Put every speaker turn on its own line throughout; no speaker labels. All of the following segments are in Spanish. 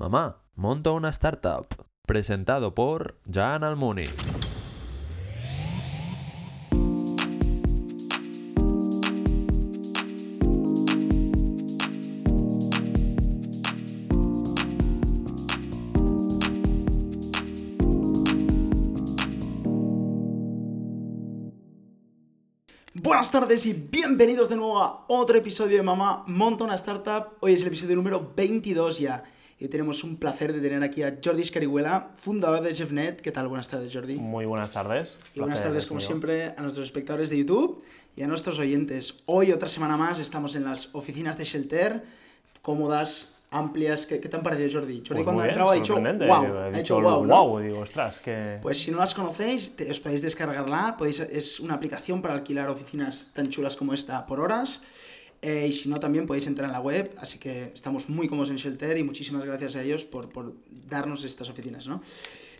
Mamá, monto una startup. Presentado por Jan Almuni.
Buenas tardes y bienvenidos de nuevo a otro episodio de Mamá Monta una Startup. Hoy es el episodio número 22 ya. Y tenemos un placer de tener aquí a Jordi Escarihuela, fundador de JeffNet. ¿Qué tal? Buenas tardes, Jordi.
Muy buenas tardes.
Y buenas tardes,
es
como
mío.
siempre, a nuestros espectadores de YouTube y a nuestros oyentes. Hoy, otra semana más, estamos en las oficinas de Shelter, cómodas, amplias. ¿Qué, qué te han parecido, Jordi? Jordi,
Pues
cuando ha entrado, ha dicho wow.
Digo, He
Ha
dicho
wow. ¿no?
wow, digo, ostras, que...
Pues si no las conocéis, te- os podéis descargarla. Podéis, es una aplicación para alquilar oficinas tan chulas como esta por horas. Eh, y si no, también podéis entrar en la web. Así que estamos muy cómodos en Shelter y muchísimas gracias a ellos por, por darnos estas oficinas, ¿no?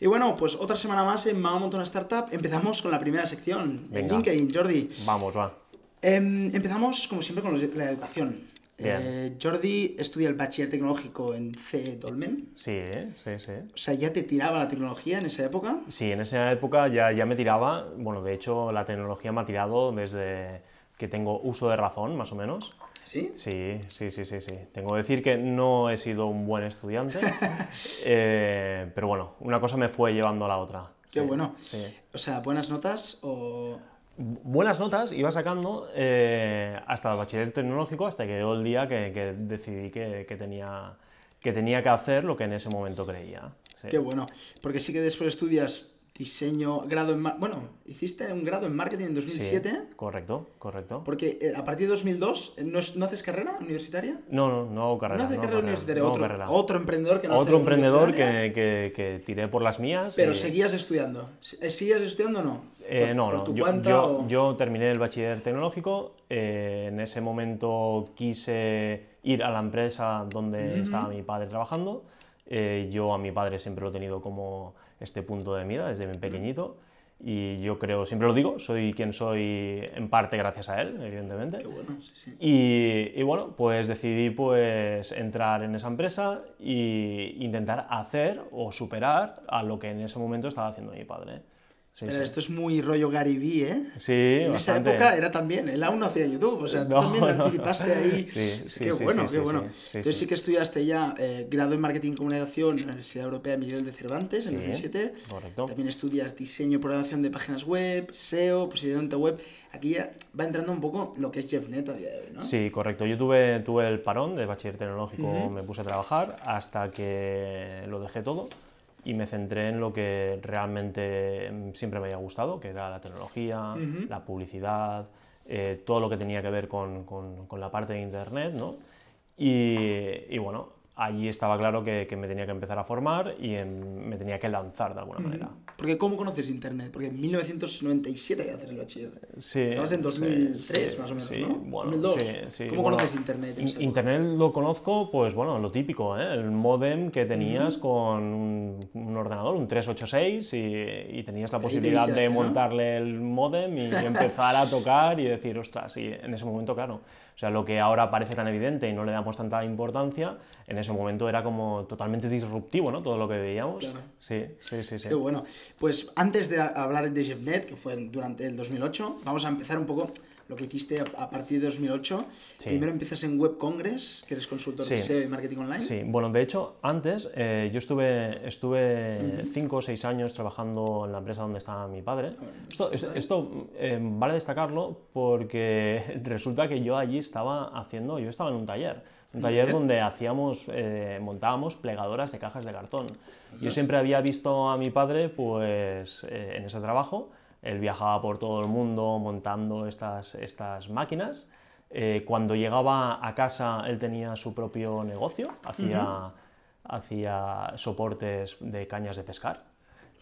Y bueno, pues otra semana más en Mama Monta una Startup. Empezamos con la primera sección, en. LinkedIn, Jordi.
Vamos, va.
Em, empezamos, como siempre, con los- la educación. Eh, Jordi estudia el bachiller tecnológico en C. Dolmen.
Sí, ¿eh? sí, sí.
O sea, ¿ya te tiraba la tecnología en esa época?
Sí, en esa época ya, ya me tiraba, bueno, de hecho la tecnología me ha tirado desde que tengo uso de razón, más o menos.
¿Sí?
Sí, sí, sí, sí, sí. Tengo que decir que no he sido un buen estudiante, eh, pero bueno, una cosa me fue llevando a la otra.
Qué
Sí,
bueno.
sí.
O sea, buenas notas o...
buenas notas iba sacando eh, hasta el bachiller tecnológico, hasta que llegó el día que, que decidí que, que tenía, que tenía que hacer lo que en ese momento creía. Sí.
Qué bueno. Porque sí que después estudias diseño, grado en... Bueno, hiciste un grado en marketing en
Sí,
2007.
correcto, correcto.
Porque eh, a partir de 2002, eh, ¿no, no haces carrera universitaria?
No, no, no hago carrera.
no haces
no hago
carrera universitaria. otro,
carrera.
otro emprendedor que no
Otro
hace
emprendedor que, que- que tiré por las mías.
Pero
y-
seguías estudiando. Eh, ¿Sigues estudiando o no?
Eh,
Por-
no,
por
no.
tu
Yo,
cuenta
yo-
o-
yo terminé el bachiller tecnológico. eh, en ese momento quise ir a la empresa donde estaba mi padre trabajando. eh, yo a mi padre siempre lo he tenido como este punto de mira desde muy pequeñito. Y yo creo, siempre lo digo, soy quien soy en parte gracias a él, evidentemente.
Qué bueno, sí, sí.
Y, y bueno, pues decidí pues entrar en esa empresa e intentar hacer o superar a lo que en ese momento estaba haciendo mi padre. Sí,
Pero
sí.
esto es muy rollo Gary Vee, ¿eh?
Sí,
En
bastante.
esa época era también, él aún no hacía YouTube, o sea, tú
No,
también
no,
anticipaste ahí.
Sí, sí,
qué bueno, qué bueno. Entonces sí que estudiaste ya eh, grado en Marketing y Comunicación en la Universidad Europea Miguel de Cervantes en
Sí,
2007.
correcto.
También estudias diseño y programación de páginas web, SEO, posicionamiento web. Aquí ya va entrando un poco lo que es JeffNet a día de hoy, ¿no?
Sí, correcto. Yo tuve, tuve el parón de bachiller tecnológico, me puse a trabajar hasta que lo dejé todo y me centré en lo que realmente mm, siempre me había gustado, que era la tecnología, la publicidad, eh, todo lo que tenía que ver con, con- con la parte de Internet, ¿no? Y, y bueno, allí estaba claro que, que me tenía que empezar a formar y me tenía que lanzar de alguna manera.
Porque ¿cómo conoces Internet? Porque en 1997 ya haces el bachiller.
Sí,
Estabas en
sí,
2003
sí,
más o menos,
sí,
¿no?
Bueno,
2002.
sí, sí,
¿Cómo
bueno,
conoces Internet
in-? Internet lo conozco, pues bueno, lo típico, ¿eh? el modem que tenías con un, un ordenador, un 386, y, y tenías la
Ahí te
posibilidad de montarle el modem y empezar a tocar y decir, ostras, y en ese momento, claro. O sea, lo que ahora parece tan evidente y no le damos tanta importancia, en ese momento era como totalmente disruptivo, ¿no? Todo lo que veíamos.
Claro.
Sí, sí, sí, sí.
Qué bueno. Pues antes de hablar de JeffNet, que fue durante el 2008, vamos a empezar un poco lo que hiciste a, a partir de 2008.
Sí.
Primero empiezas en Web Congress, que eres consultor de
Sí.
SEO y marketing online.
Sí, bueno, de hecho, antes eh, yo estuve, estuve cinco o seis años trabajando en la empresa donde estaba mi padre. Esto, es- esto, eh, vale destacarlo porque resulta que yo allí estaba haciendo, yo estaba en un taller, un
¿Un
taller
taller?
donde hacíamos, eh, montábamos plegadoras de cajas de cartón. Yo siempre había visto a mi padre, pues, eh, en ese trabajo. Él viajaba por todo el mundo montando estas, estas máquinas. Eh, cuando llegaba a casa, él tenía su propio negocio, hacía, hacía soportes de cañas de pescar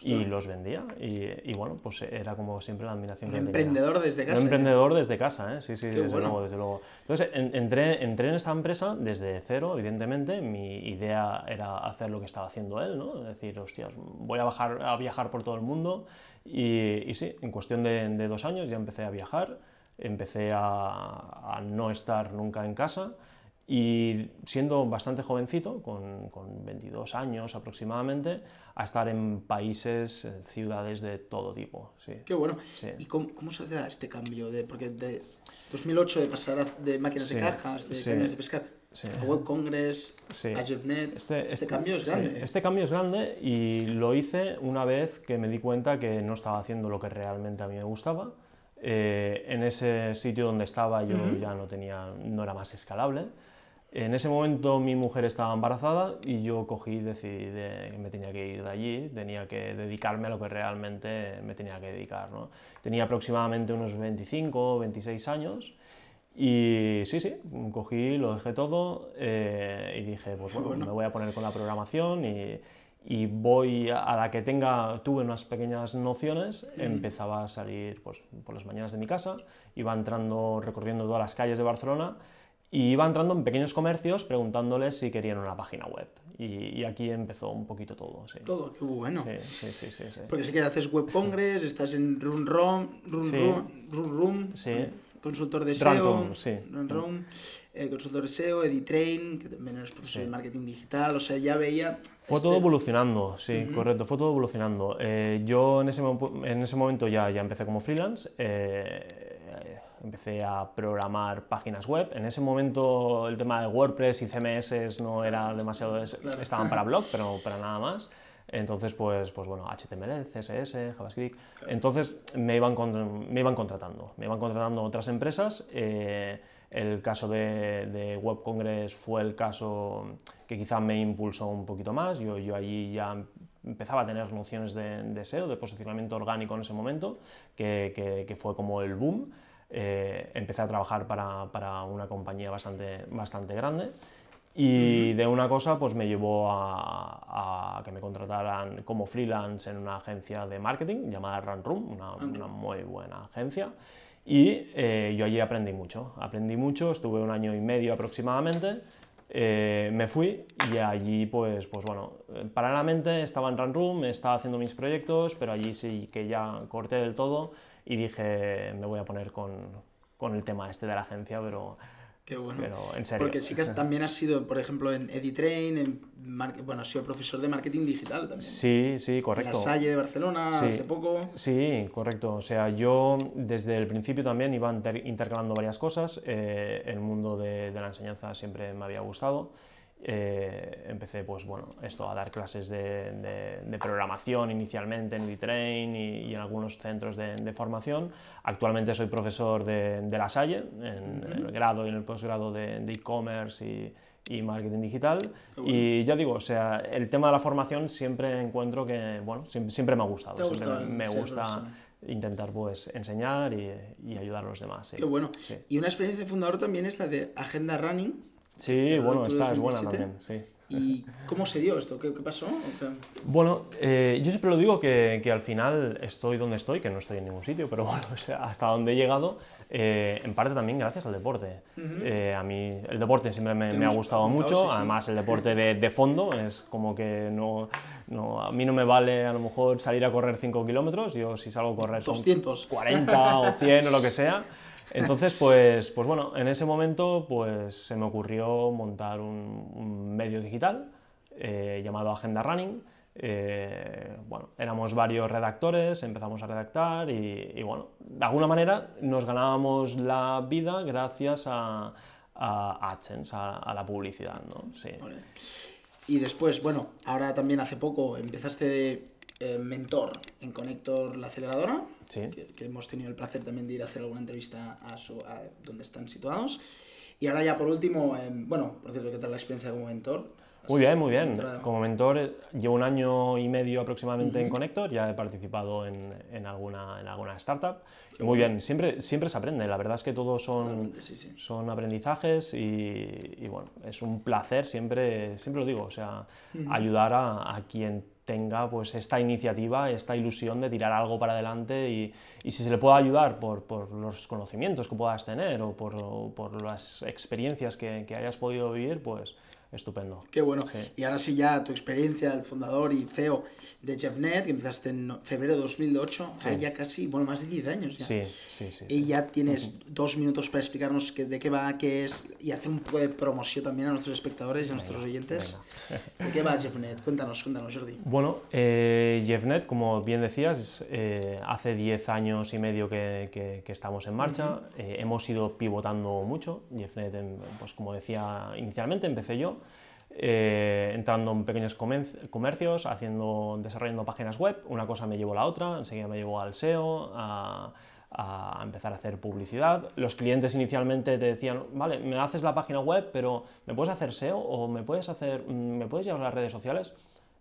y los vendía. Y, y bueno, pues era como siempre la admiración
Un
que él tenía.
emprendedor desde casa.
Un emprendedor desde casa, ¿eh? sí, sí, desde
bueno.
luego, desde luego. Entonces, en- entré, entré en esta empresa desde cero, evidentemente. Mi idea era hacer lo que estaba haciendo él, ¿no? Es decir, hostias, voy a, bajar, a viajar por todo el mundo. Y, y sí, en cuestión de, de dos años ya empecé a viajar, empecé a, a no estar nunca en casa y siendo bastante jovencito, con, con 22 años aproximadamente, a estar en países, en ciudades de todo tipo. Sí.
Qué bueno.
Sí.
¿Y cómo, cómo se hace este cambio? De, porque de 2008 de pasar a- de máquinas de
Sí,
cajas, de cañas de pescar,
Sí.
a Web Congress,
Sí.
a JetNet, este,
Este,
cambio es
sí,
grande.
este cambio es grande y lo hice una vez que me di cuenta que no estaba haciendo lo que realmente a mí me gustaba. Eh, en ese sitio donde estaba yo ya no, tenía, no era más escalable. En ese momento mi mujer estaba embarazada y yo cogí y decidí de- que me tenía que ir de allí, tenía que dedicarme a lo que realmente me tenía que dedicar. ¿no? Tenía aproximadamente unos 25 o 26 años y sí, sí, cogí, lo dejé todo eh, y dije, pues bueno,
Bueno.
me voy a poner con la programación y, y voy a, la que tenga, tuve unas pequeñas nociones, empezaba a salir pues, por las mañanas de mi casa, iba entrando, recorriendo todas las calles de Barcelona y iba entrando en pequeños comercios preguntándoles si querían una página web. Y, y aquí empezó un poquito todo, sí.
Todo, qué bueno.
Sí, sí, sí, sí, sí.
Porque sé que haces Web Congress, estás en Run Room, Run
Sí.
Room, Run Room,
Sí.
eh, consultor de SEO,
sí.
Run eh, consultor de SEO, Editrain, que también eres profesor
Sí.
de marketing digital, o sea, ya veía...
Fue
este-
todo evolucionando, sí, correcto, fue todo evolucionando. Eh, yo en ese, en ese momento ya, ya empecé como freelance, eh, empecé a programar páginas web. En ese momento el tema de WordPress y CMS no era demasiado... es-
Claro.
Estaban para blog, pero para nada más. Entonces, pues, pues bueno, HTML, CSS, JavaScript. Entonces me iban, con- me iban contratando. Me iban contratando otras empresas. eh, el caso de, de Web Congress fue el caso que quizá me impulsó un poquito más. Yo, yo allí ya empezaba a tener nociones de, de SEO, de posicionamiento orgánico en ese momento, que, que- que fue como el boom. Eh, empecé a trabajar para, para una compañía bastante, bastante grande. Y de una cosa pues me llevó a, a que me contrataran como freelance en una agencia de marketing llamada Run Room, una, una muy buena agencia. Y eh, yo allí aprendí mucho, aprendí mucho, estuve un año y medio aproximadamente, eh, me fui y allí pues, pues bueno, eh, paralelamente estaba en Run Room, estaba haciendo mis proyectos, pero allí sí que ya corté del todo y dije me voy a poner con, con el tema este de la agencia, pero,
Qué bueno.
pero en serio.
Porque sí que has- también has sido, por ejemplo, en Editrain, en mar- bueno, has sido profesor de marketing digital también.
Sí, sí,
En
correcto.
la Salle de Barcelona
Sí.
hace poco.
Sí, correcto. O sea, yo desde el principio también iba inter- intercalando varias cosas. Eh, el mundo de, de la enseñanza siempre me había gustado. Eh, empecé, pues bueno, esto a dar clases de, de- de programación inicialmente en Editrain y, y en algunos centros de, de formación. Actualmente soy profesor de, la Salle, en, en el grado y en el posgrado de e-commerce y, y marketing digital. Y ya digo, o sea, el tema de la formación siempre encuentro que, bueno, siempre, siempre me ha gustado. Siempre me gusta intentar pues enseñar y, y ayudar a los demás. Sí,
Qué bueno.
Sí,
Y una experiencia de fundador también es la de Agenda Running.
Sí, bueno, esta es buena
2017.
también, sí.
¿Y cómo se dio esto? ¿Qué, qué pasó? ¿O qué?
Bueno, eh, yo siempre lo digo que, que al final estoy donde estoy, que no estoy en ningún sitio, pero bueno, o sea, hasta donde he llegado, eh, en parte también gracias al deporte. Eh, a mí el deporte siempre me, me ha gustado mucho,
sí, sí.
además el deporte de, de fondo es como que no, no, a mí no me vale a lo mejor salir a correr 5 kilómetros, yo si salgo a correr son
200.
40 o 100 o lo que sea. Entonces, pues, pues bueno, en ese momento pues, se me ocurrió montar un, medio digital eh, llamado Agenda Running. Eh, bueno, éramos varios redactores, empezamos a redactar y, bueno, de alguna manera nos ganábamos la vida gracias a, a a, a la publicidad, ¿no? Sí.
Vale. Y después, bueno, ahora también hace poco empezaste eh, mentor en Connector, la aceleradora.
Sí.
Que, que hemos tenido el placer también de ir a hacer alguna entrevista a, su, a donde están situados. Y ahora ya por último, eh, bueno, por cierto, ¿qué tal la experiencia como mentor?
Muy bien, muy bien. Como mentor eh, llevo un año y medio aproximadamente en Connector, ya he participado en, en alguna, en alguna startup. Y muy bien, siempre, siempre se aprende, la verdad es que todos son,
Totalmente, sí, sí.
son aprendizajes y, y bueno, es un placer, siempre, siempre lo digo, o sea, ayudar a, a quien tenga pues esta iniciativa, esta ilusión de tirar algo para adelante y, si se le puede ayudar por, por los conocimientos que puedas tener o por, por las experiencias que, que hayas podido vivir, pues, estupendo.
Qué bueno.
Sí.
Y ahora sí ya tu experiencia, el fundador y CEO de JeffNet, que empezaste en febrero de 2008,
Sí.
ya casi, bueno, más de 10 años ya.
Sí, sí, sí.
Y ya tienes dos minutos para explicarnos qué- de qué va, qué es, y hacer un poco de promoción también a nuestros espectadores y a nuestros oyentes. ¿De qué va JeffNet? Cuéntanos, cuéntanos, Jordi.
Bueno, eh, JeffNet, como bien decías, eh, hace 10 años y medio que, que- que estamos en marcha. Eh, hemos ido pivotando mucho. JeffNet, pues como decía inicialmente, empecé yo. Eh, entrando en pequeños comercios, haciendo, desarrollando páginas web, una cosa me llevó a la otra, enseguida me llevó al SEO, a, empezar a hacer publicidad. Los clientes inicialmente te decían, vale, me haces la página web, pero ¿me puedes hacer SEO o me puedes hacer, mm, me puedes llevar a las redes sociales?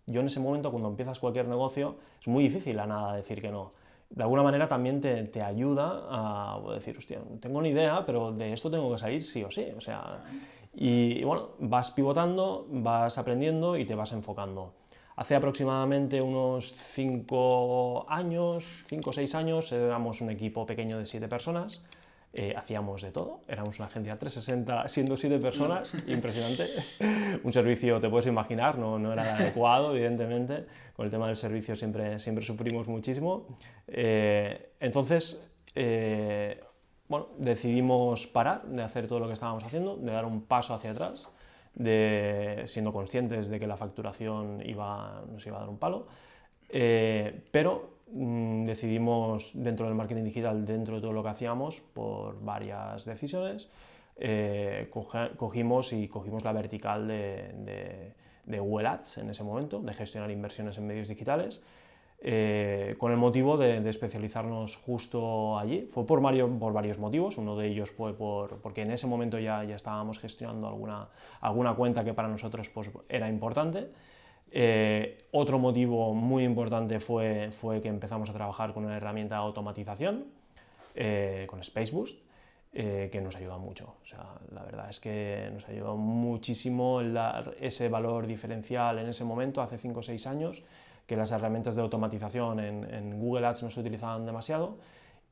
Yo en ese momento, cuando empiezas cualquier negocio, es muy difícil a nada decir que no. De alguna manera también te, ayuda a decir, hostia, tengo ni idea, pero de esto tengo que salir sí o sí. O sea, y, y bueno, vas pivotando, vas aprendiendo y te vas enfocando. Hace aproximadamente unos 5 años, 5 o 6 años, éramos un equipo pequeño de 7 personas. eh, hacíamos de todo, éramos una agencia 360 siendo 7 personas, impresionante. un servicio, te puedes imaginar, no, no era adecuado, evidentemente. Con el tema del servicio siempre, siempre sufrimos muchísimo. Eh, entonces, eh, bueno, decidimos parar de hacer todo lo que estábamos haciendo, de dar un paso hacia atrás, de, siendo conscientes de que la facturación iba, nos iba a dar un palo, eh, pero mm, decidimos dentro del marketing digital, dentro de todo lo que hacíamos, por varias decisiones, eh, cogimos y cogimos la vertical de, de, en ese momento, de gestionar inversiones en medios digitales, eh, con el motivo de, de especializarnos justo allí. Fue por, varios, por varios motivos, uno de ellos fue por, porque en ese momento ya, ya estábamos gestionando alguna, alguna cuenta que para nosotros pues, era importante. Eh, otro motivo muy importante fue, fue que empezamos a trabajar con una herramienta de automatización, eh, con Spaceboost, eh, que nos ayuda mucho. O sea, la verdad es que nos ayudó muchísimo el dar ese valor diferencial en ese momento, hace 5 o 6 años, que las herramientas de automatización en, Google Ads no se utilizaban demasiado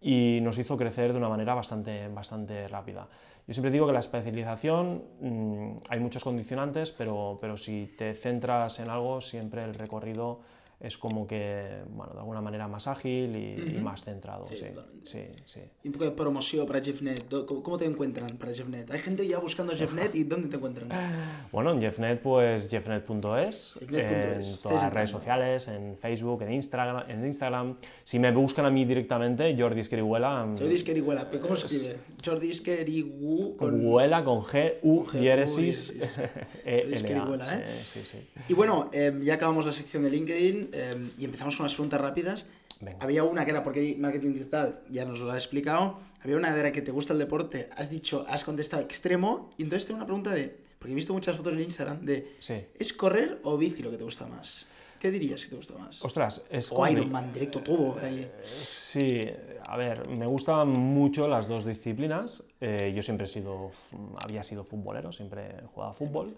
y nos hizo crecer de una manera bastante, bastante rápida. Yo siempre digo que la especialización, mmm, hay muchos condicionantes, pero, pero si te centras en algo, siempre el recorrido es como que, bueno, de alguna manera más ágil y, uh -huh. y más centrado.
Sí,
Sí,
totalmente.
sí, sí.
Y un poco de promoción para JeffNet. ¿Cómo, te encuentran para JeffNet? Hay gente ya buscando JeffNet y ¿dónde te encuentran?
Bueno, en JeffNet, pues jeffnet.es, en todas las
entrando.
redes sociales, en Facebook, en Instagram, en Instagram. Si me buscan a mí directamente, Jordi Esquerihuela. mm,
Jordi Esqueriguela. ¿Pero cómo se escribe? Jordi Esquerigu
con Huela, con G, U,
G,
diéresis. E,
Jordi Esquerihuela, ¿eh?
Sí, sí, sí.
Y bueno, eh, ya acabamos la sección de LinkedIn eh, y empezamos con las preguntas rápidas.
Venga.
Había una que era porque marketing digital, ya nos lo ha explicado. Había una que era que te gusta el deporte, has dicho, has contestado extremo. Y entonces tengo una pregunta de, porque he visto muchas fotos en Instagram, de,
Sí.
¿es correr o bici lo que te gusta más? ¿Qué dirías que te gusta más?
Ostras, es
o
compli-
Ironman, directo todo. ahí.
Sí, a ver, me gustan mucho las dos disciplinas. Eh, yo siempre he sido, había sido futbolero, siempre he jugado a fútbol,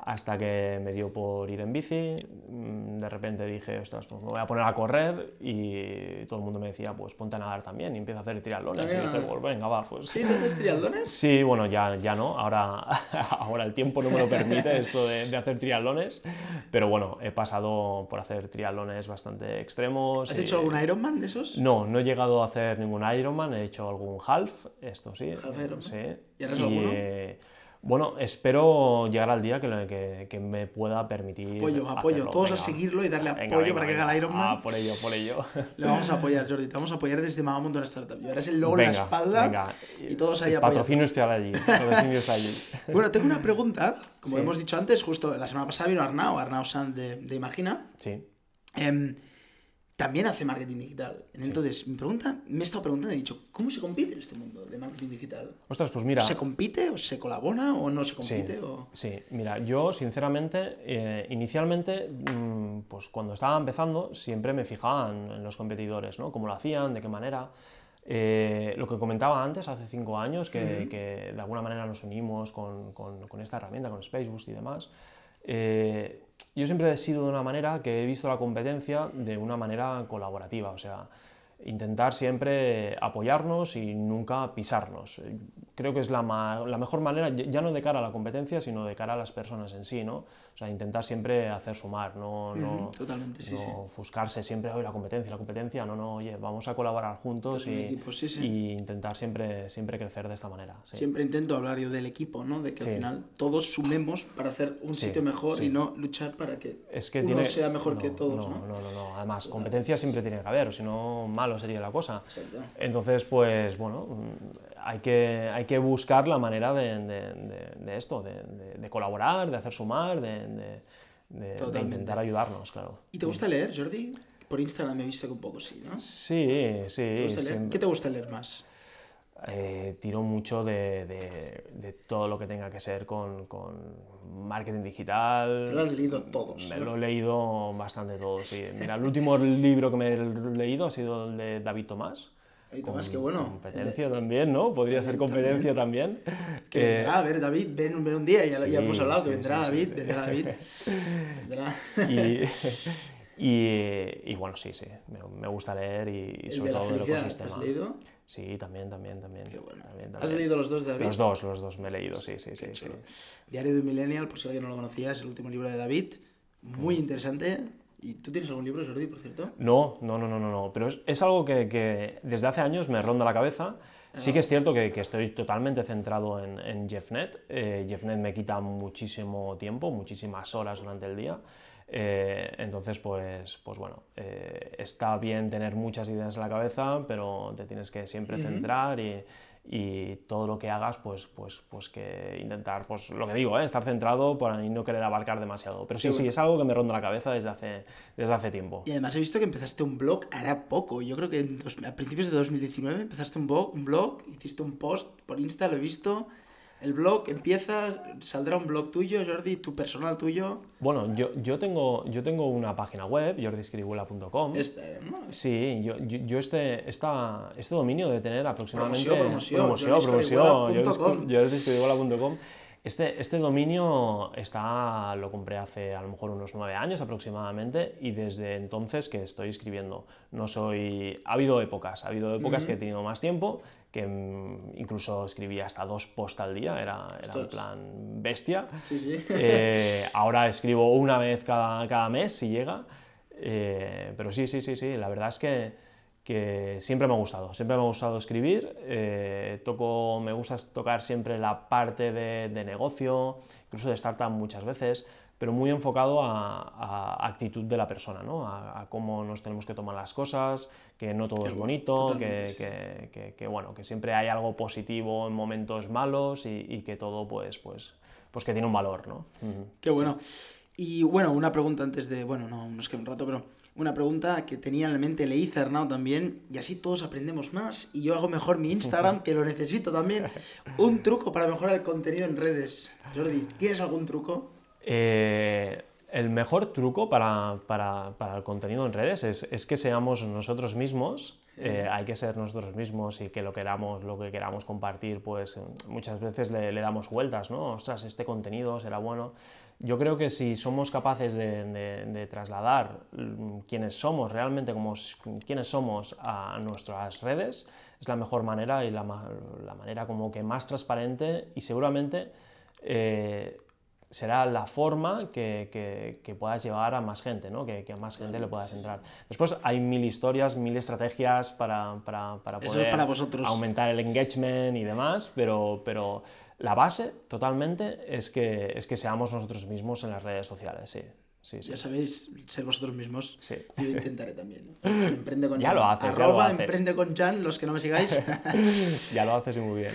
hasta que me dio por ir en bici. Mm, De repente dije, ostras, pues me voy a poner a correr y todo el mundo me decía, pues ponte a nadar también y empieza a hacer triatlones. Y dije, pues venga, va, pues...
¿Sí? ¿Te haces triatlones?
Sí, bueno, ya, ya no, ahora, ahora el tiempo no me lo permite esto de, de hacer triatlones, pero bueno, he pasado por hacer triatlones bastante extremos.
¿Has
y-
hecho algún Ironman de esos?
no, no he llegado a hacer ningún Ironman, he hecho algún half, esto sí.
Half
Sí.
¿Y harás alguno?
eh, bueno, espero llegar al día que, lo- que, que me pueda permitir.
Apoyo, apoyo.
hacerlo.
Todos a seguirlo y darle apoyo
venga,
para que haga el Ironman.
Ah, por ello, por ello.
Le vamos a apoyar, Jordi. Te vamos a apoyar desde Mamá Montón Startup. Llevarás el logo en la espalda
venga.
y todos ahí apoyando.
Patrocinio está allí. Patrocinio está allí.
Bueno, tengo una pregunta. Como
Sí.
hemos dicho antes, justo la semana pasada vino Arnau, Arnau Sanz de, de Imagina.
Sí.
Em, también hace marketing digital. Entonces, mi pregunta, me he estado preguntando y he dicho, ¿cómo se compite en este mundo de marketing digital?
Ostras, pues mira.
¿Se compite o se colabora o no se
Sí,
compite? O...
sí, mira, yo sinceramente, eh, inicialmente, mm, pues cuando estaba empezando, siempre me fijaba en, en los competidores, ¿no? Cómo lo hacían, de qué manera. Eh, lo que comentaba antes, hace cinco años, que, que de alguna manera nos unimos con, con- con esta herramienta, con Spaceboost y demás. Eh, yo siempre he sido de una manera que he visto la competencia de una manera colaborativa, o sea, intentar siempre apoyarnos y nunca pisarnos. Creo que es la, la, mejor manera, ya no de cara a la competencia, sino de cara a las personas en sí, ¿no? O sea, intentar siempre hacer sumar, no, no,
Totalmente, sí,
no ofuscarse siempre, hoy la competencia, la competencia, no, no, oye, vamos a colaborar juntos y, y, intentar siempre, siempre crecer de esta manera.
Siempre intento hablar yo del equipo, ¿no? De que al final todos sumemos para hacer un sitio mejor y no luchar para que,
es que
uno
tiene...
sea mejor que todos,
¿no? No, no, no, además, competencia siempre tiene que haber, si no, malo sería la cosa. Entonces, pues, bueno, hay que, hay que buscar la manera de, de, esto, de, colaborar, de hacer sumar, de, intentar ayudarnos, claro.
¿Y te gusta leer, Jordi? Por Instagram me he visto que un poco sí, ¿no?
Sí, sí.
¿Qué te gusta leer más?
Eh, tiro mucho de, de, todo lo que tenga que ser con, con marketing digital.
Te lo has leído todos.
Me lo he leído bastante todos, sí. Mira, el último libro que me he leído ha sido el de David Tomás.
David Tomás, qué bueno.
Competencia también, ¿no? Podría ser competencia también.
que vendrá, a ver, David, ven, ven un día, ya, ya hemos hablado, que vendrá David, vendrá David. vendrá.
Y, y, y, bueno, sí, sí, me, gusta leer y, sobre todo el ecosistema.
¿Has leído?
Sí, también, también, también.
Qué bueno.
También,
¿Has leído los dos de David?
Los dos, los dos me he leído, sí, sí, sí, sí.
Diario de un Millennial, por si alguien no lo conocía, es el último libro de David. Muy interesante. ¿Y tú tienes algún libro, Jordi, por cierto?
No, no, no, no, no, no. pero es, es algo que, que, desde hace años me ronda la cabeza. Sí que es cierto que, que estoy totalmente centrado en, en JeffNet. Eh, JeffNet me quita muchísimo tiempo, muchísimas horas durante el día. Eh, entonces, pues, pues bueno, eh, está bien tener muchas ideas en la cabeza, pero te tienes que siempre centrar y, y, todo lo que hagas, pues, pues, pues que intentar, pues lo que digo, ¿eh? estar centrado para no querer abarcar demasiado. Pero sí, sí, es algo que me ronda la cabeza desde hace, desde hace tiempo.
Y además he visto que empezaste un blog hará poco, yo creo que a principios de 2019 empezaste un blog, un blog, hiciste un post por Insta, lo he visto el blog empieza, saldrá un blog tuyo, Jordi, tu personal tuyo.
Bueno, yo, yo, tengo, yo tengo una página web, jordiscribula.com.
Este, ¿no?
Sí, yo, yo, este, esta, este dominio debe tener aproximadamente...
Promoción,
promoción. Promoción, jordiscribula.com. Este, este dominio está, lo compré hace a lo mejor unos nueve años aproximadamente y desde entonces que estoy escribiendo. No soy... Ha habido épocas, ha habido épocas que he tenido más tiempo, que mm, incluso escribía hasta dos posts al día, era, era en plan bestia.
Sí, sí.
Eh, ahora escribo una vez cada, cada mes, si llega. Eh, pero sí, sí, sí, sí, la verdad es que que siempre me ha gustado, siempre me ha gustado escribir, eh, toco, me gusta tocar siempre la parte de, negocio, incluso de startup muchas veces, pero muy enfocado a, actitud de la persona, ¿no? a, cómo nos tenemos que tomar las cosas, que no todo es bonito, que, que, bueno, que siempre hay algo positivo en momentos malos y, que todo pues, pues, pues que tiene un valor. ¿no?
Qué bueno. Y bueno, una pregunta antes de, bueno, no nos queda un rato, pero una pregunta que tenía en la mente Leí Cernao también, y así todos aprendemos más, y yo hago mejor mi Instagram, que lo necesito también. Un truco para mejorar el contenido en redes. Jordi, ¿tienes algún truco?
Eh, el mejor truco para, para, para, el contenido en redes es, es que seamos nosotros mismos. Eh, hay que ser nosotros mismos y que lo queramos, lo que queramos compartir, pues muchas veces le, le damos vueltas, ¿no? Ostras, este contenido será bueno yo creo que si somos capaces de, trasladar mm, quiénes somos realmente, como quiénes somos a nuestras redes, es la mejor manera y la, manera como que más transparente y seguramente eh, será la forma que, puedas llevar a más gente, ¿no? que, a más gente le puedas entrar. Después hay mil historias, mil estrategias para, para, poder
para vosotros.
aumentar el engagement y demás, pero, pero la base totalmente es que, es que seamos nosotros mismos en las redes sociales, sí. Sí,
Ya sabéis, ser vosotros mismos.
Sí.
Yo intentaré también. Emprende con
ya
Jan.
lo haces,
Arroba
ya lo haces.
emprende con Jan, los que no me sigáis.
ya lo haces muy bien.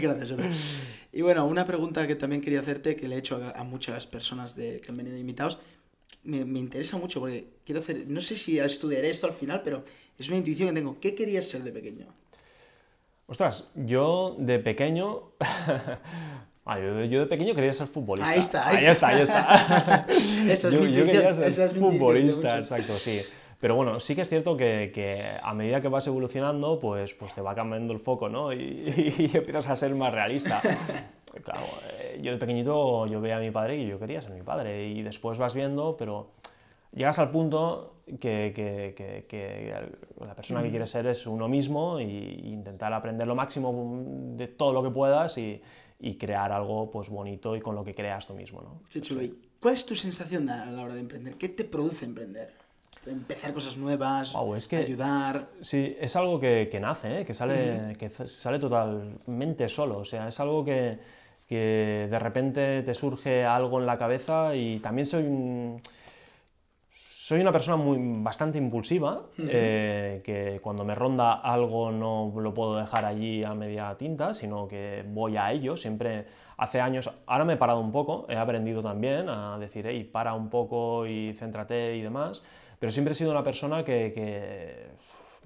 Gracias. Y bueno, una pregunta que también quería hacerte, que le he hecho a, muchas personas de, que han venido invitados, me, me, interesa mucho porque quiero hacer, no sé si estudiaré esto al final, pero es una intuición que tengo. ¿Qué querías ser de pequeño?
Ostras, yo de pequeño. Ah, yo, de pequeño quería ser futbolista.
Ahí está, ahí,
está. ahí está.
Esa es
yo, yo quería ser
Esa es
futbolista, exacto, sí. Pero bueno, sí que es cierto que, que, a medida que vas evolucionando, pues, pues te va cambiando el foco, ¿no? Y, y, empiezas a ser más realista. Claro, eh, yo de pequeñito yo veía a mi padre y yo quería ser mi padre. Y después vas viendo, pero llegas al punto que, que- que- la persona que quieres ser es uno mismo y, y intentar aprender lo máximo de todo lo que puedas y, y crear algo pues bonito y con lo que creas tú mismo, ¿no?
Qué chulo. ¿Y ¿Cuál es tu sensación a la hora de emprender? ¿Qué te produce emprender? Empezar cosas nuevas,
Guau, es que-
ayudar.
Sí, es algo que, que nace, ¿eh? que, sale, que sale totalmente solo. O sea, es algo que, que de repente te surge algo en la cabeza y también soy un- soy una persona muy, bastante impulsiva, eh, que cuando me ronda algo no lo puedo dejar allí a media tinta, sino que voy a ello. Siempre hace años, ahora me he parado un poco, he aprendido también a decir, hey, para un poco y céntrate y demás, pero siempre he sido una persona que,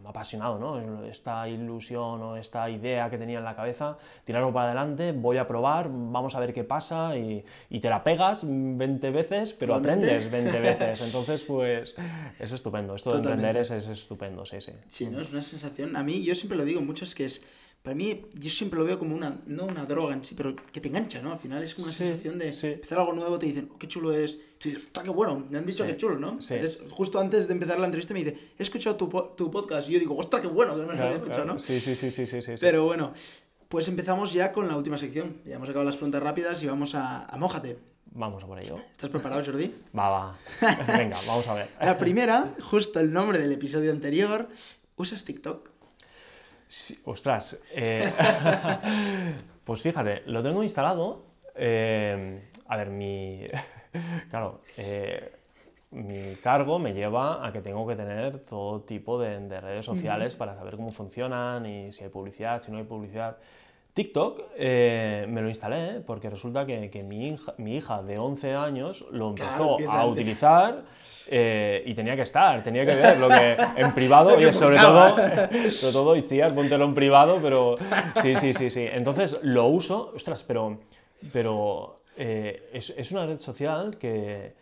apasionado, ¿no? Esta ilusión o esta idea que tenía en la cabeza, tirarlo para adelante, voy a probar, vamos a ver qué pasa y, y te la pegas 20 veces, pero
Totalmente.
aprendes 20 veces. Entonces, pues es estupendo. Esto de
Totalmente.
emprender es, es estupendo, sí, sí.
Sí, ¿no? Es una sensación. A mí, yo siempre lo digo mucho, es que es. Para mí, yo siempre lo veo como una. No una droga en sí, pero que te engancha, ¿no? Al final es como una
Sí,
sensación de
sí.
empezar algo nuevo, te dicen, oh, qué chulo es. Tú dices, qué bueno, me han dicho
Sí,
qué chulo, ¿no?
sí.
Entonces, justo antes de empezar la entrevista me dice, he escuchado tu, tu podcast. Y yo digo, ostras, qué bueno que me lo he
Claro,
escuchado,
claro.
¿no?
Sí, sí, sí, sí, sí, sí, sí.
Pero bueno, pues empezamos ya con la última sección. Ya hemos acabado las preguntas rápidas y vamos a, a Mójate.
Vamos a por ello.
¿Estás preparado, Jordi?
Va, va. Venga, vamos a ver.
La primera, justo el nombre del episodio anterior, ¿usas TikTok?
Sí, ostras. eh, pues fíjate, lo tengo instalado. eh, a ver, mi. Claro, eh, mi cargo me lleva a que tengo que tener todo tipo de, de redes sociales para saber cómo funcionan y si hay publicidad, si no hay publicidad. TikTok eh, me lo instalé porque resulta que, que mi, hija, mi hija de 11 años lo empezó
Claro,
a utilizar eh, y tenía que estar, tenía que ver lo que en privado, oye, sobre todo, sobre todo, Itziar, póntelo en privado, pero sí, sí, sí, sí. Entonces lo uso, ostras, pero, pero eh, es, es una red social que,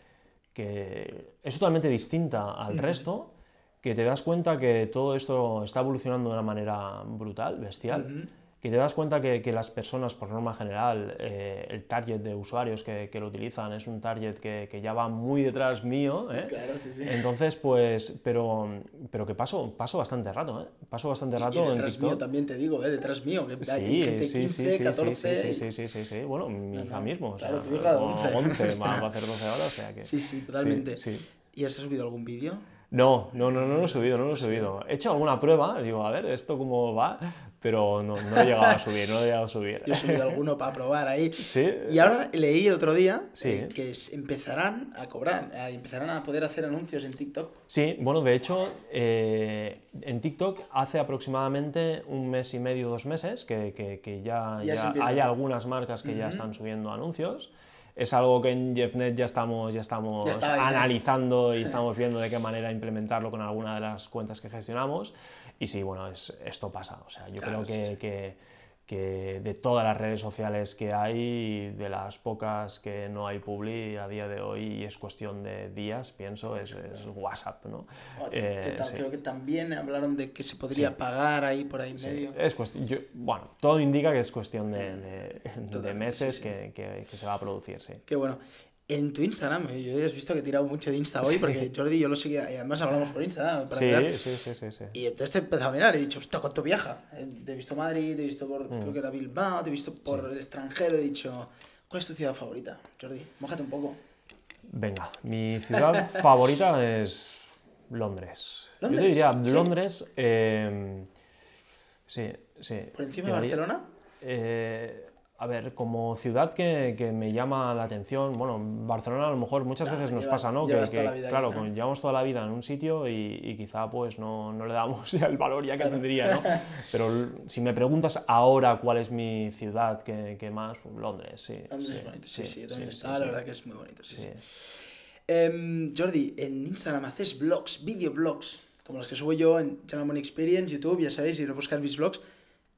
que es totalmente distinta al resto, que te das cuenta que todo esto está evolucionando de una manera brutal, bestial. Que te das cuenta que, que las personas, por norma general, eh, el target de usuarios que, que lo utilizan es un target que, que ya va muy detrás mío. ¿eh?
Claro, sí, sí.
Entonces, pues, pero, pero que paso, paso bastante rato, ¿eh? Paso bastante rato
y
en
detrás
TikTok.
mío también te digo, ¿eh? Detrás mío, que hay
Sí,
gente
sí,
15,
sí, sí,
14...
sí, sí, sí, sí, sí, Bueno, mi hija mismo. o
Claro,
sea,
tu hija de
o
11.
11, va, va a hacer 12 horas, o sea que...
Sí, sí, totalmente. ¿Y has subido algún vídeo?
No, no, no, no lo he subido, no lo he subido. He hecho alguna prueba, digo, a ver, esto cómo va, pero no, no he llegado a subir, no he llegado a subir.
Yo he subido alguno para probar ahí.
Sí.
Y ahora leí el otro día
Sí.
eh, que empezarán a cobrar, a- empezarán a poder hacer anuncios en TikTok.
Sí, bueno, de hecho, eh, en TikTok hace aproximadamente un mes y medio, dos meses, que, que- que ya,
Ya
ya hay algunas marcas que ya están subiendo anuncios. Es algo que en JeffNet ya estamos, ya estamos
Ya
analizando y estamos viendo de qué manera implementarlo con alguna de las cuentas que gestionamos. Y sí, bueno, es, esto pasa. O sea, yo
Claro,
creo que,
sí.
que- que de todas las redes sociales que hay, de las pocas que no hay publi a día de hoy, y es cuestión de días, pienso, es, es WhatsApp, ¿no? Eh,
¿qué tal?
sí.
Creo que también hablaron de que se podría pagar ahí por ahí en medio.
es cuestión, yo- bueno, todo indica que es cuestión de, de- de
Totalmente,
meses que- que se va a producir, sí.
Qué bueno. En tu Instagram, eh, yo ya has visto que he tirado mucho de Insta hoy, porque Jordi yo lo que y además hablamos por Insta para
Sí, sí, sí, sí, sí.
Y entonces te he empezado a mirar y he dicho, hostia, ¿cuánto viaja? Eh, Te he visto Madrid, te he visto por,
Mm.
creo que era Bilbao, te he visto por el extranjero, he dicho, ¿cuál es tu ciudad favorita, Jordi? Mójate un poco.
Venga, mi ciudad favorita es Londres. Yo
¿Londres?
te diría
¿Sí?
Londres. eh, sí, sí.
¿Por encima de Barcelona?
Eh, a ver, como ciudad que, que me llama la atención, bueno, Barcelona a lo mejor muchas
Claro,
veces nos
llevas-
pasa, ¿no? Que,
aquí,
claro,
¿no?
con- llevamos toda la vida en un sitio y, y quizá pues no, no le damos el valor ya que tendría, ¿no? Pero si me preguntas ahora cuál es mi ciudad que, que más, pues, Londres, sí.
Londres
sí,
es bonito, sí, sí,
sí,
también está, la verdad que es muy bonito, sí. Em, Jordi, en Instagram haces vlogs, videoblogs, como los que subo yo en Channel Money Experience, YouTube, ya sabéis, si no buscar mis vlogs.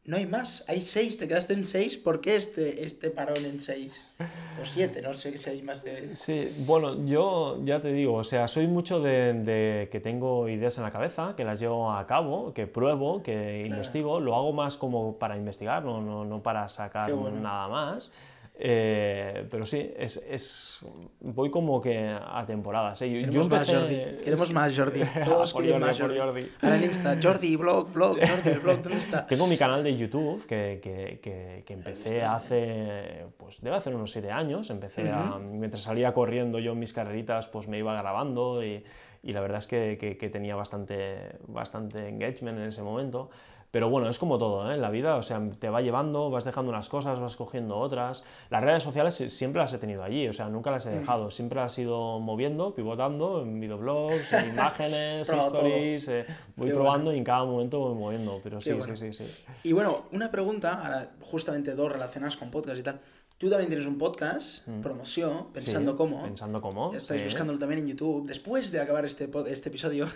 No hay más, hay seis, te quedaste en seis, ¿por qué este, este parón en seis? O siete, no sé si hay más de...
Sí, bueno, yo ya te digo, o sea, soy mucho de, de que tengo ideas en la cabeza, que las llevo a cabo, que pruebo, que investigo, lo hago más como para investigar, no, no, no para sacar
bueno.
nada más. Eh, pero sí, es, es, voy como que a temporadas. ¿eh? Yo, yo
Queremos más,
empecé-
Jordi. Queremos más, Jordi. Todos
Por
quieren
Jordi,
más, Jordi.
Jordi.
Ahora en Insta, Jordi, blog, blog, Jordi, blog, ¿dónde está?
Tengo mi canal de YouTube que, que, que, que empecé hace, pues debe hacer unos 7 años. Empecé a, mientras salía corriendo yo en mis carreritas, pues me iba grabando y, y la verdad es que tenía bastante, bastante engagement en ese momento. Pero bueno, es como todo, ¿eh? En la vida, o sea, te va llevando, vas dejando unas cosas, vas cogiendo otras. Las redes sociales si- siempre las he tenido allí, o sea, nunca las he dejado. Siempre las he ido moviendo, pivotando en videoblogs, en imágenes, stories. eh, voy
Qué
probando y en cada momento voy moviendo. Pero sí,
bueno.
sí, sí, sí.
Y bueno, una pregunta, ahora justamente dos relacionadas con podcast y tal. Tú también tienes un podcast, promoción, pensando
Mm. Sí,
cómo.
Pensando cómo.
Estáis
sí.
buscándolo también en YouTube. Después de acabar este, este episodio,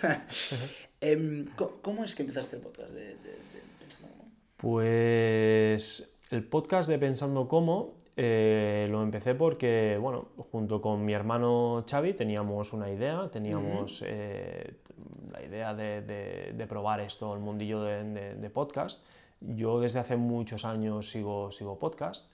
em, ¿cómo es que empezaste el podcast de, de- de Pensando Cómo?
Pues el podcast de Pensando Cómo eh, lo empecé porque, bueno, junto con mi hermano Xavi teníamos una idea, teníamos eh, la idea de, de- de probar esto, el mundillo de, de- de podcast. Yo desde hace muchos años sigo, sigo podcast.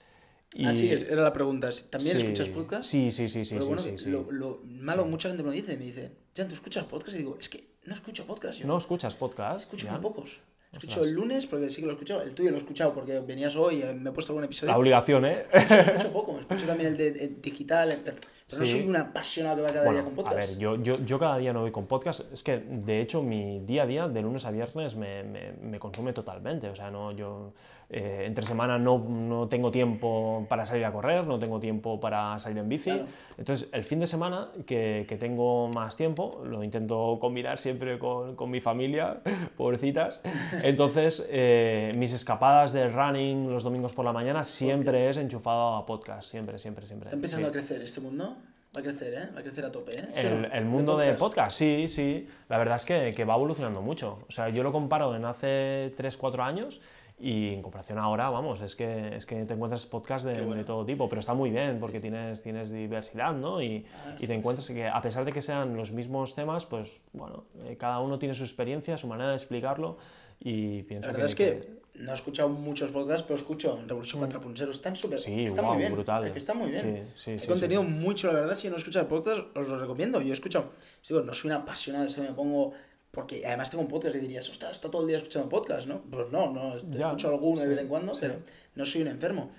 Y...
Así es, era la pregunta. ¿También
Sí,
escuchas podcast?
Sí, sí, sí, sí.
Pero bueno,
sí, sí.
Lo, lo malo, mucha gente me lo dice, me dice, Jan, ¿tú escuchas podcast? Y digo, es que no escucho podcast. Yo
¿No escuchas podcast?
escucho muy pocos. Escucho
Ostras.
el lunes porque sí que lo he escuchado. El tuyo lo he escuchado porque venías hoy, eh, me he puesto algún episodio.
La obligación, ¿eh?
Escucho poco, escucho también el de, de digital, eh, pero, pero no
Sí.
soy un apasionado que va cada día
Bueno,
con
a
podcast.
ver, yo, yo, yo cada día no voy con podcast. Es que, de hecho, mi día a día, de lunes a viernes, me, me, me consume totalmente. O sea, no, yo eh, entre semana no, no tengo tiempo para salir a correr, no tengo tiempo para salir en bici.
Claro.
Entonces, el fin de semana, que, que tengo más tiempo, lo intento combinar siempre con, con mi familia, pobrecitas. Entonces, eh, mis escapadas de running los domingos por la mañana siempre es enchufado a podcast. Siempre, siempre, siempre.
Está empezando
Sí.
a crecer este mundo. Va a crecer, ¿eh? Va a crecer a tope, ¿eh? ¿Sí o
El, el mundo de podcast, sí, sí. La verdad es que, que va evolucionando mucho. O sea, yo lo comparo en hace 3, 4 años y en comparación ahora, vamos, es que, es que te encuentras podcasts de, de todo tipo, pero está muy bien porque tienes, tienes diversidad, ¿no? Y,
Ah,
y te encuentras que a pesar de que sean los mismos temas, pues bueno, eh, cada uno tiene su experiencia, su manera de explicarlo y pienso
La verdad es que no he escuchado muchos podcasts, pero escucho Revolución 4.0. Están súper.
Sí,
está muy bien.
brutal.
Es que está muy bien.
Sí, sí,
Hay
sí,
contenido mucho, la verdad. Si no escuchas podcast, os lo recomiendo. Yo he escuchado. Digo, no soy un apasionado, que me pongo. Porque además tengo un podcast y dirías, ostras, está todo el día escuchando podcast, ¿no? Pues no, no. te
Ya,
escucho alguno de vez en cuando, pero no soy un enfermo.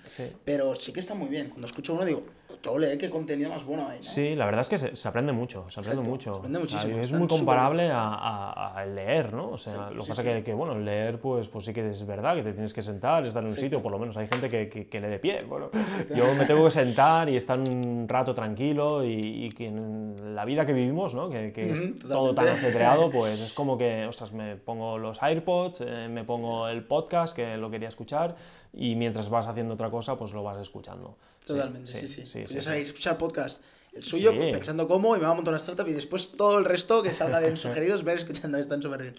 Pero sí que está muy bien. Cuando escucho uno digo, ole, qué contenido más bueno hay, ¿no?
Sí, la verdad es que se, se aprende mucho, se aprende
Exacto,
mucho.
se aprende
O sea,
muchísimo,
es muy comparable a, a- a leer, ¿no? O sea,
Sí,
lo que
sí,
pasa
sí.
Que, que, bueno, leer, pues, pues sí que es verdad que te tienes que sentar, estar en un sitio, por lo menos hay gente que, que, que lee de pie. Bueno, yo me tengo que sentar y estar un rato tranquilo y, y que en la vida que vivimos, ¿no? Que, que es
Ujú,
todo tan ajetreado, pues es como que, ostras, me pongo los AirPods, eh, me pongo el podcast que lo quería escuchar y mientras vas haciendo otra cosa, pues lo vas escuchando. Sí,
Totalmente, sí, sí.
sí,
Porque
sí,
sabéis, escuchar podcast, el suyo,
Sí.
pensando cómo, y me va a montar una startup, y después todo el resto que salga de sugeridos, ver escuchando, están súper bien.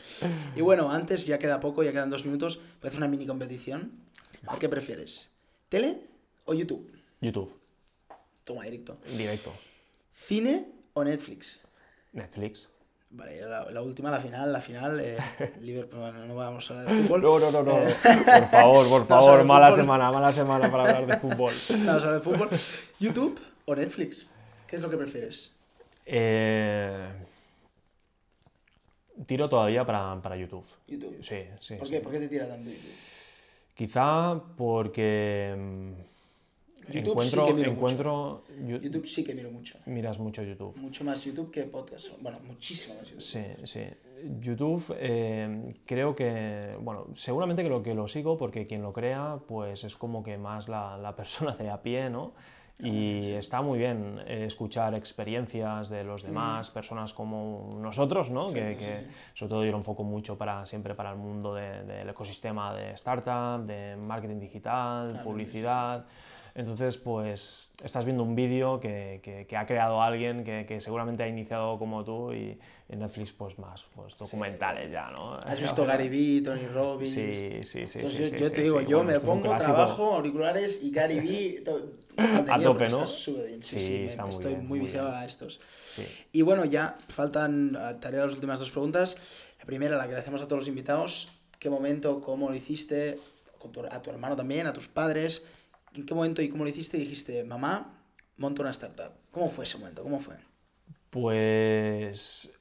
Y bueno, antes, ya queda poco, ya quedan dos minutos, voy a hacer una mini competición. A ver qué prefieres, ¿tele o YouTube?
YouTube,
Toma directo.
directo.
¿Cine o Netflix?
Netflix.
Vale, la, la última, la final, la final, eh, Liverpool, bueno, no vamos a hablar de fútbol.
No, no, no, no.
Eh,
Por favor, por favor, mala
fútbol.
semana, mala semana para hablar de fútbol.
vamos a hablar de fútbol. ¿YouTube o Netflix? ¿Qué es lo que prefieres?
Eh, Tiro todavía para, para YouTube.
YouTube.
Sí, sí.
¿Por
sí.
qué? ¿Por qué te tira tanto YouTube?
Quizá porque mm,
YouTube
encuentro,
sí que miro
encuentro Yu-
YouTube sí que miro mucho.
miras mucho YouTube.
Mucho más YouTube que podcast. Bueno, muchísimo más YouTube.
Sí, sí. YouTube eh, creo que, bueno, seguramente que lo que lo sigo porque quien lo crea pues es como que más la, la persona de a pie, ¿no? Y está muy bien eh, escuchar experiencias de los demás, personas como nosotros, ¿no? que,
sí,
que
sí.
sobre todo yo lo enfoco mucho para siempre para el mundo de- del ecosistema de startup, de marketing digital, publicidad. Entonces, pues estás viendo un vídeo que, que- que ha creado alguien que, que seguramente ha iniciado como tú y en Netflix pues más pues documentales ya, ¿no?
¿Has visto Gary Vee, Tony Robbins?
Sí, sí, sí.
Entonces
sí,
yo,
sí,
yo
sí,
te digo,
sí.
yo
Bueno,
me
esto es un
pongo trabajo, auriculares y Gary Vee.
A tope, ¿no?
súper. Sí,
Sí,
sí, me-
muy
estoy
bien,
muy viciado
bien.
a estos.
Sí.
Y bueno, ya faltan, te haré las últimas dos preguntas. La primera, la que le hacemos a todos los invitados. ¿Qué momento, cómo lo hiciste? Con tu- a tu hermano también, a tus padres. ¿En qué momento y cómo lo hiciste? Dijiste, mamá, monto una startup. ¿Cómo fue ese momento? ¿Cómo fue?
Pues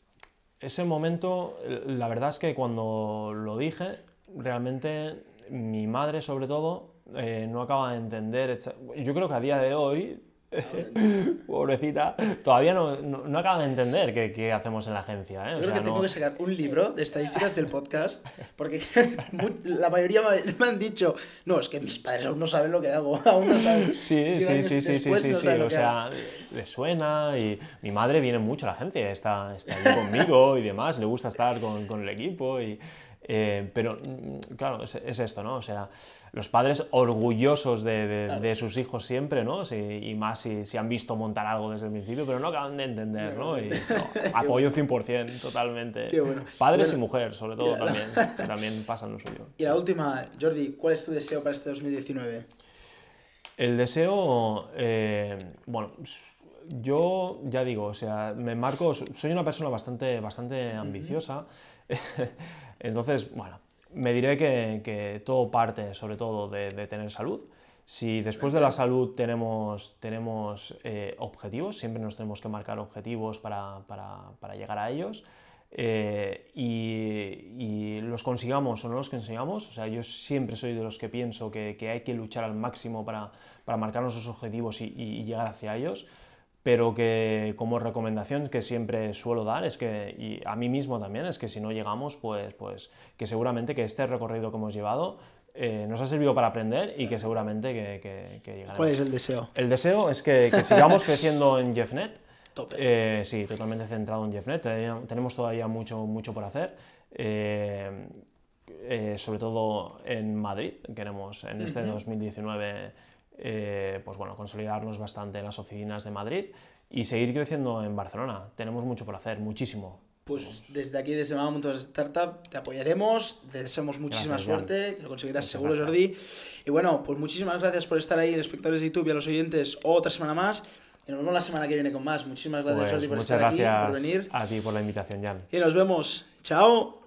ese momento, la verdad es que cuando lo dije, realmente mi madre sobre todo eh, no acaba de entender. Yo creo que a día de hoy Pobrecita, todavía no, no, acaba de entender qué, hacemos en la agencia. ¿eh?
creo que tengo que sacar un libro de estadísticas del podcast, porque la mayoría me han dicho, no, es que mis padres aún no saben lo que hago, aún no saben.
Sí, sí, sí, sí, sí, sí, o sea, le suena y mi madre viene mucho a la agencia, está, está ahí conmigo y demás, le gusta estar con, con el equipo y... Eh, pero, mm, claro, es, es, esto, ¿no? O sea, los padres orgullosos de, sus hijos siempre, ¿no? y más si, han visto montar algo desde el principio, pero no acaban de entender, ¿no? Y, apoyo 100%, totalmente. Padres y mujeres, sobre todo, también, también pasan lo suyo.
Y la última, Jordi, ¿cuál es tu deseo para este 2019?
El deseo, eh, bueno, yo ya digo, o sea, me marco, soy una persona bastante, bastante ambiciosa, entonces, bueno, me diré que, todo parte sobre todo de, tener salud. Si después de la salud tenemos, tenemos eh, objetivos, siempre nos tenemos que marcar objetivos para, llegar a ellos. Eh, y, los consigamos o no los consigamos, o sea, yo siempre soy de los que pienso que, hay que luchar al máximo para, marcarnos esos objetivos y llegar hacia ellos pero que como recomendación que siempre suelo dar es que, y a mí mismo también, es que si no llegamos, pues, pues que seguramente que este recorrido que hemos llevado eh, nos ha servido para aprender y que seguramente que, que, llegaremos.
¿Cuál es el deseo?
El deseo es que, sigamos creciendo en JeffNet. Eh, sí, totalmente centrado en JeffNet. Tenemos todavía mucho, mucho por hacer. Eh, sobre todo en Madrid. Queremos en este 2019 eh, pues bueno, consolidarnos bastante en las oficinas de Madrid y seguir creciendo en Barcelona. Tenemos mucho por hacer, muchísimo.
Pues desde aquí, desde Mama Startup, te apoyaremos, te deseamos muchísima suerte, que lo conseguirás seguro, Jordi. Y bueno, pues muchísimas gracias por estar ahí, espectadores de YouTube y a los oyentes, otra semana más. Y nos vemos la semana que viene con más. Muchísimas gracias, pues, Jordi, por estar aquí, por venir.
A ti por la invitación, Jan.
Y nos vemos. Chao.